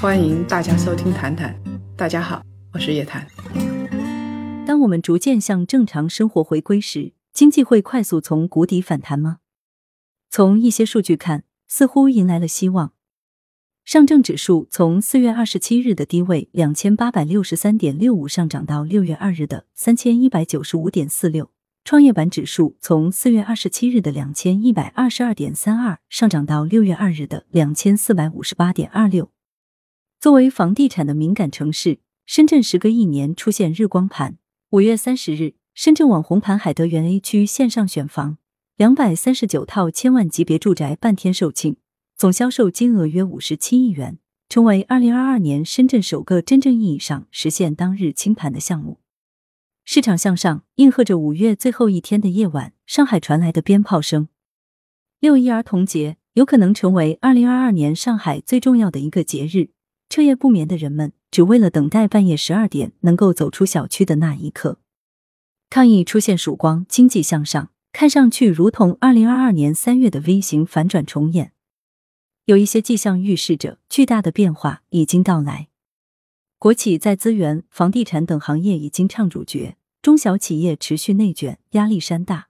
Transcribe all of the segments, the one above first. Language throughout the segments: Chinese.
欢迎大家收听《谈谈》，大家好，我是叶檀。当我们逐渐向正常生活回归时，经济会快速从谷底反弹吗？从一些数据看，似乎迎来了希望。上证指数从四月二十七日的低位两千八百六十三点六五上涨到六月二日的三千一百九十五点四六。创业板指数从四月二十七日的两千一百二十二点三二上涨到六月二日的两千四百五十八点二六。作为房地产的敏感城市，深圳时隔一年出现日光盘。五月三十日，深圳网红盘海德园 A 区线上选房，两百三十九套千万级别住宅半天售罄，总销售金额约五十七亿元，成为二零二二年深圳首个真正意义上实现当日清盘的项目。市场向上，应和着五月最后一天的夜晚，上海传来的鞭炮声。六一儿童节有可能成为二零二二年上海最重要的一个节日，彻夜不眠的人们只为了等待半夜十二点能够走出小区的那一刻。抗疫出现曙光，经济向上，看上去如同二零二二年三月的 V 型反转重演。有一些迹象预示着巨大的变化已经到来。国企在资源、房地产等行业已经唱主角，中小企业持续内卷，压力山大。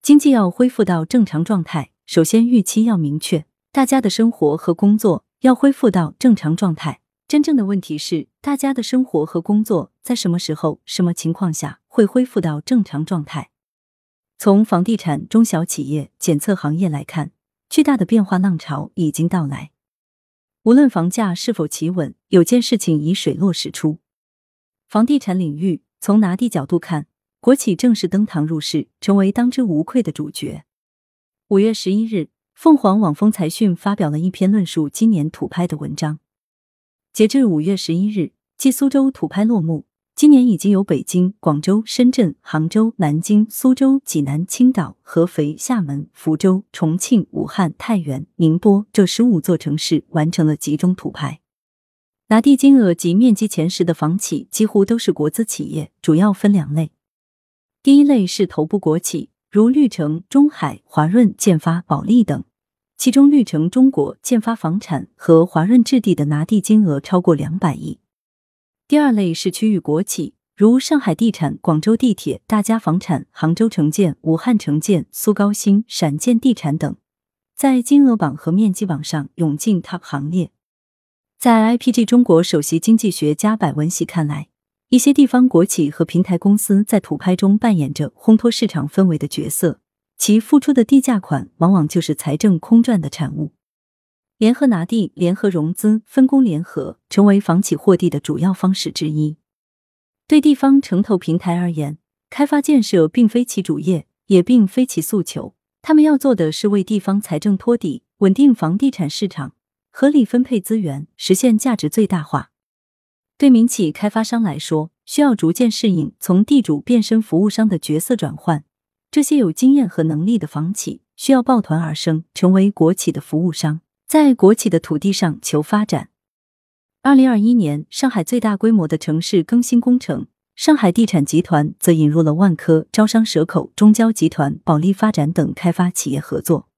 经济要恢复到正常状态，首先预期要明确，大家的生活和工作要恢复到正常状态。真正的问题是，大家的生活和工作在什么时候、什么情况下会恢复到正常状态？从房地产、中小企业、检测行业来看，巨大的变化浪潮已经到来。无论房价是否企稳，有件事情已水落石出。房地产领域，从拿地角度看，国企正式登堂入室，成为当之无愧的主角。五月十一日，凤凰网风财讯发表了一篇论述今年土拍的文章。截至五月十一日，继苏州土拍落幕。今年已经有北京、广州、深圳、杭州、南京、苏州、济南、青岛、合肥、厦门、福州、重庆、武汉、太原、宁波这十五座城市完成了集中土拍。拿地金额及面积前十的房企几乎都是国资企业，主要分两类。第一类是头部国企，如绿城、中海、华润、建发、保利等，其中绿城中国、建发房产和华润置地的拿地金额超过两百亿。第二类是区域国企，如上海地产、广州地铁、大家房产、杭州城建、武汉城建、苏高新、陕建地产等，在金额榜和面积榜上涌进 TOP 行列。在 IPG 中国首席经济学家柏文喜看来，一些地方国企和平台公司在土拍中扮演着烘托市场氛围的角色，其付出的地价款往往就是财政空转的产物。联合拿地、联合融资、分工联合，成为房企获地的主要方式之一。对地方城投平台而言，开发建设并非其主业，也并非其诉求。他们要做的是为地方财政托底，稳定房地产市场，合理分配资源，实现价值最大化。对民企开发商来说，需要逐渐适应从地主变身服务商的角色转换。这些有经验和能力的房企需要抱团而生，成为国企的服务商。在国企的土地上求发展。二零二一年，上海最大规模的城市更新工程，上海地产集团则引入了万科、招商蛇口、中交集团、保利发展等开发企业合作。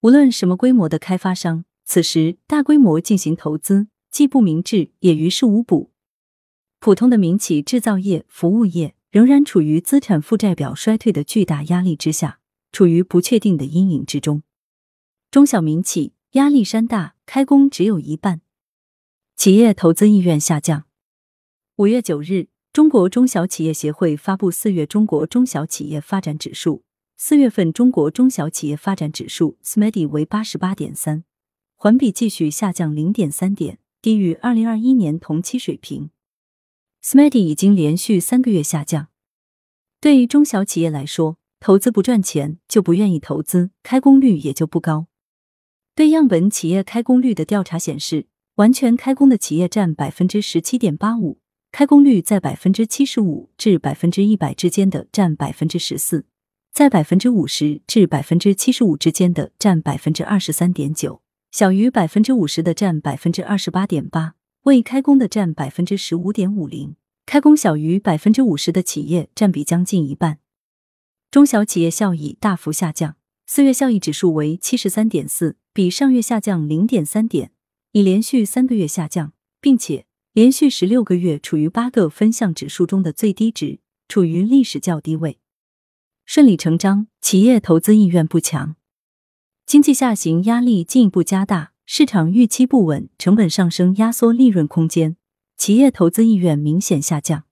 无论什么规模的开发商，此时大规模进行投资，既不明智，也于事无补。普通的民企、制造业、服务业仍然处于资产负债表衰退的巨大压力之下，处于不确定的阴影之中。中小民企。压力山大，开工只有一半，企业投资意愿下降。五月九日，中国中小企业协会发布四月中国中小企业发展指数，四月份中国中小企业发展指数 （SMEDI） 为八十八点三，环比继续下降零点三点，低于二零二一年同期水平。SMED 已经连续三个月下降。对于中小企业来说，投资不赚钱就不愿意投资，开工率也就不高。对样本企业开工率的调查显示，完全开工的企业占百分之十七点八五，开工率在百分之七十五至百分之一百之间的占百分之十四，在百分之五十至百分之七十五之间的占百分之二十三点九，小于百分之五十的占百分之二十八点八，未开工的占百分之十五点五零，开工小于百分之五十的企业占比将近一半。中小企业效益大幅下降，四月效益指数为七十三点四。比上月下降零点三点，已连续三个月下降，并且连续十六个月处于八个分项指数中的最低值，处于历史较低位。顺理成章，企业投资意愿不强，经济下行压力进一步加大，市场预期不稳，成本上升压缩利润空间，企业投资意愿明显下降。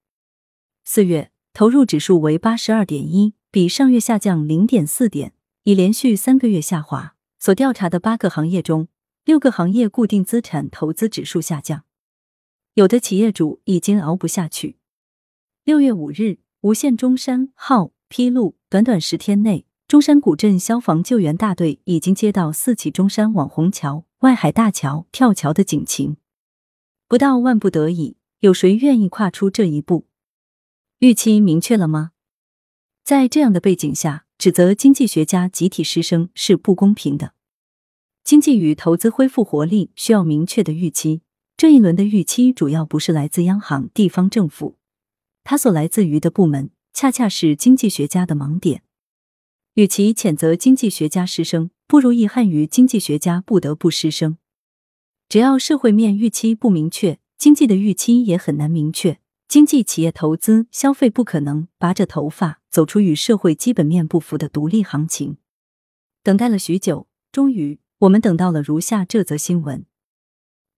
四月投入指数为八十二点一，比上月下降零点四点，已连续三个月下滑。所调查的八个行业中，六个行业固定资产投资指数下降，有的企业主已经熬不下去。六月五日，无限中山号披露。短短十天内，中山古镇消防救援大队已经接到四起中山网红桥、外海大桥跳桥的警情。不到万不得已，有谁愿意跨出这一步？预期明确了吗？在这样的背景下，指责经济学家集体失声是不公平的。经济与投资恢复活力需要明确的预期，这一轮的预期主要不是来自央行、地方政府，它所来自于的部门。恰恰是经济学家的盲点。与其谴责经济学家失声，不如遗憾于经济学家不得不失声。只要社会面预期不明确，经济的预期也很难明确。经济企业投资消费不可能拔着头发走出与社会基本面不符的独立行情。等待了许久，终于我们等到了如下这则新闻：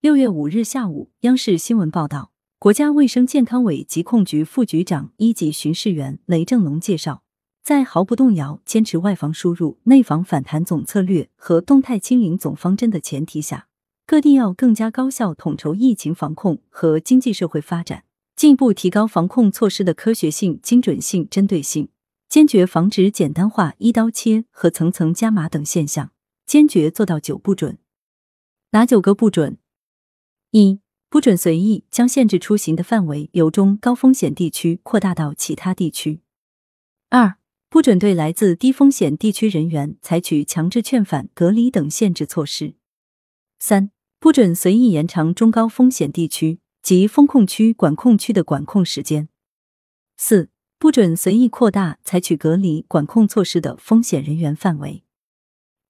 六月五日下午，央视新闻报道。国家卫生健康委疾控局副局长、一级巡视员雷正龙介绍，在毫不动摇坚持外防输入、内防反弹总策略和动态清零总方针的前提下，各地要更加高效统筹疫情防控和经济社会发展，进一步提高防控措施的科学性、精准性、针对性，坚决防止简单化、一刀切和层层加码等现象，坚决做到九不准。哪九个不准？一。不准随意将限制出行的范围由中高风险地区扩大到其他地区。二、不准对来自低风险地区人员采取强制劝返、隔离等限制措施。三、不准随意延长中高风险地区及风控区、管控区的管控时间。四、不准随意扩大采取隔离管控措施的风险人员范围。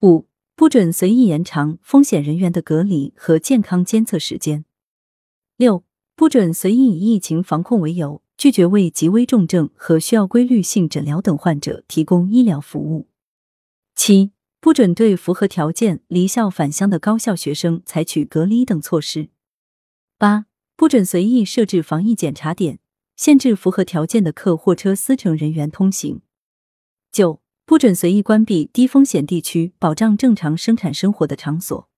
五、不准随意延长风险人员的隔离和健康监测时间。六、不准随意以疫情防控为由拒绝为极危重症和需要规律性诊疗等患者提供医疗服务。七、不准对符合条件离校返乡的高校学生采取隔离等措施。八、不准随意设置防疫检查点，限制符合条件的客货车司乘人员通行。九、不准随意关闭低风险地区保障正常生产生活的场所。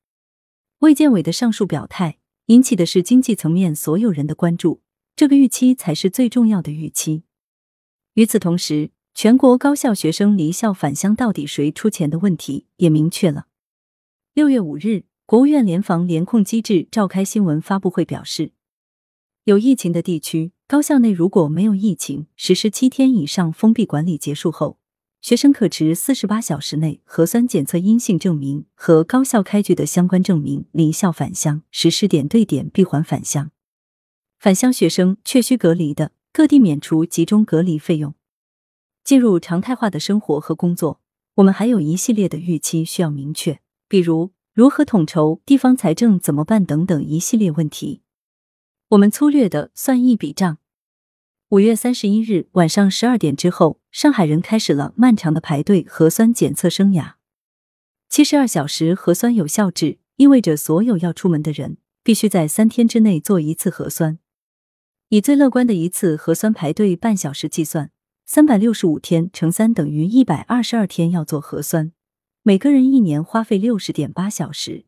卫健委的上述表态。引起的是经济层面所有人的关注，这个预期才是最重要的预期。与此同时，全国高校学生离校返乡到底谁出钱的问题也明确了。六月五日，国务院联防联控机制召开新闻发布会，表示，有疫情的地区，高校内如果没有疫情，实施七天以上封闭管理结束后。学生可持四十八小时内核酸检测阴性证明和高校开具的相关证明离校返乡，实施点对点闭环返乡。返乡学生确需隔离的，各地免除集中隔离费用。进入常态化的生活和工作，我们还有一系列的预期需要明确，比如如何统筹、地方财政怎么办等等一系列问题。我们粗略的算一笔账。五月三十一日晚上十二点之后，上海人开始了漫长的排队核酸检测生涯。七十二小时核酸有效制意味着所有要出门的人必须在三天之内做一次核酸。以最乐观的一次核酸排队半小时计算，三百六十五天乘三等于一百二十二天要做核酸，每个人一年花费六十点八小时。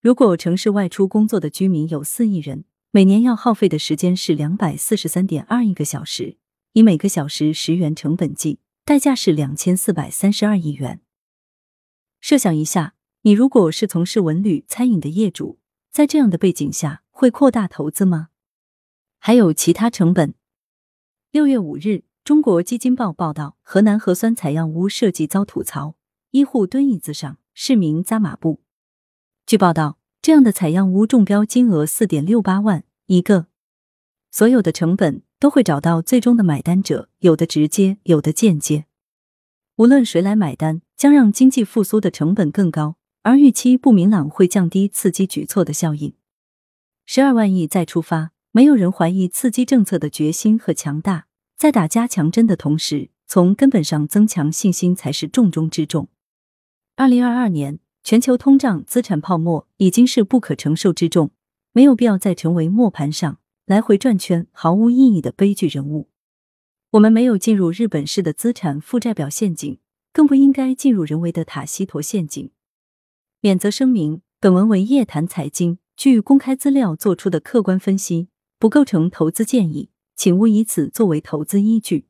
如果城市外出工作的居民有四亿人。每年要耗费的时间是两百四十三点二亿个小时，以每个小时十元成本计，代价是两千四百三十二亿元。设想一下，你如果是从事文旅、餐饮的业主，在这样的背景下，会扩大投资吗？还有其他成本。六月五日，中国基金报报道，河南核酸采样屋设计遭吐槽，医护蹲椅子上，市民扎马步。据报道。这样的采样屋中标金额四点六八万一个，所有的成本都会找到最终的买单者，有的直接，有的间接。无论谁来买单，将让经济复苏的成本更高，而预期不明朗会降低刺激举措的效应。十二万亿再出发，没有人怀疑刺激政策的决心和强大。在打加强针的同时，从根本上增强信心才是重中之重。二零二二年，全球通胀、资产泡沫已经是不可承受之重，没有必要再成为磨盘上来回转圈、毫无意义的悲剧人物。我们没有进入日本式的资产负债表陷阱，更不应该进入人为的塔西佗陷阱。免责声明：本文为夜谈财经，据公开资料做出的客观分析，不构成投资建议，请勿以此作为投资依据。